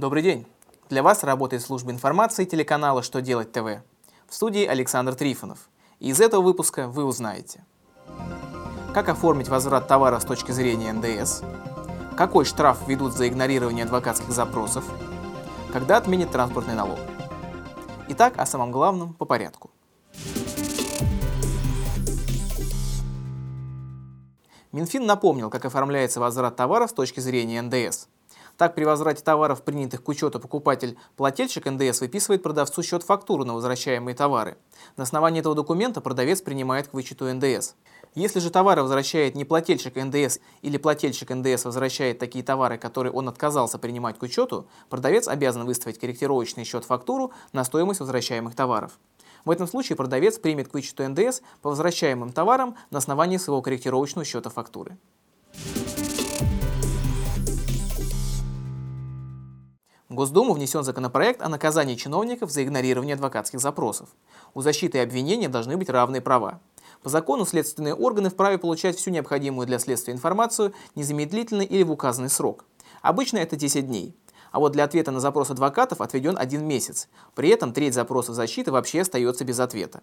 Добрый день! Для вас работает служба информации телеканала «Что делать ТВ». В студии Александр Трифонов. И из этого выпуска вы узнаете Как оформить возврат товара с точки зрения НДС Какой штраф ведут за игнорирование адвокатских запросов Когда отменят транспортный налог Итак, о самом главном по порядку. Минфин напомнил, как оформляется возврат товаров с точки зрения НДС. Так, при возврате товаров, принятых к учету покупатель, плательщик НДС выписывает продавцу счет-фактуру на возвращаемые товары. На основании этого документа продавец принимает к вычету НДС. Если же товары возвращает не плательщик НДС или плательщик НДС возвращает такие товары, которые он отказался принимать к учету, продавец обязан выставить корректировочный счет-фактуру на стоимость возвращаемых товаров. В этом случае продавец примет к вычету НДС по возвращаемым товарам на основании своего корректировочного счета фактуры. В Госдуму внесен законопроект о наказании чиновников за игнорирование адвокатских запросов. У защиты и обвинения должны быть равные права. По закону следственные органы вправе получать всю необходимую для следствия информацию незамедлительно или в указанный срок. Обычно это 10 дней. А вот для ответа на запрос адвокатов отведен один месяц. При этом треть запросов защиты вообще остается без ответа.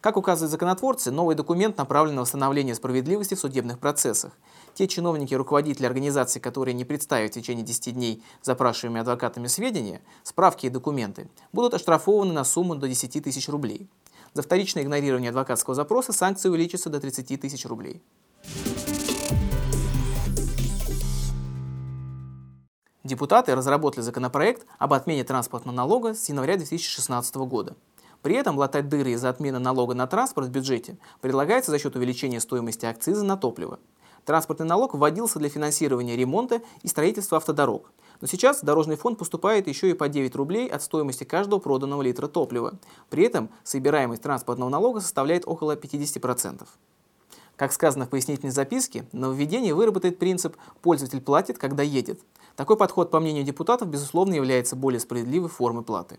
Как указывают законотворцы, новый документ направлен на восстановление справедливости в судебных процессах. Те чиновники и руководители организаций, которые не представят в течение 10 дней запрашиваемые адвокатами сведения, справки и документы, будут оштрафованы на сумму до 10 тысяч рублей. За вторичное игнорирование адвокатского запроса санкции увеличатся до 30 тысяч рублей. Депутаты разработали законопроект об отмене транспортного налога с января 2016 года. При этом латать дыры из-за отмены налога на транспорт в бюджете предлагается за счет увеличения стоимости акциза на топливо. Транспортный налог вводился для финансирования ремонта и строительства автодорог. Но сейчас Дорожный фонд поступает еще и по 9 рублей от стоимости каждого проданного литра топлива. При этом собираемость транспортного налога составляет около 50%. Как сказано в пояснительной записке, нововведение выработает принцип «пользователь платит, когда едет». Такой подход, по мнению депутатов, безусловно является более справедливой формой платы.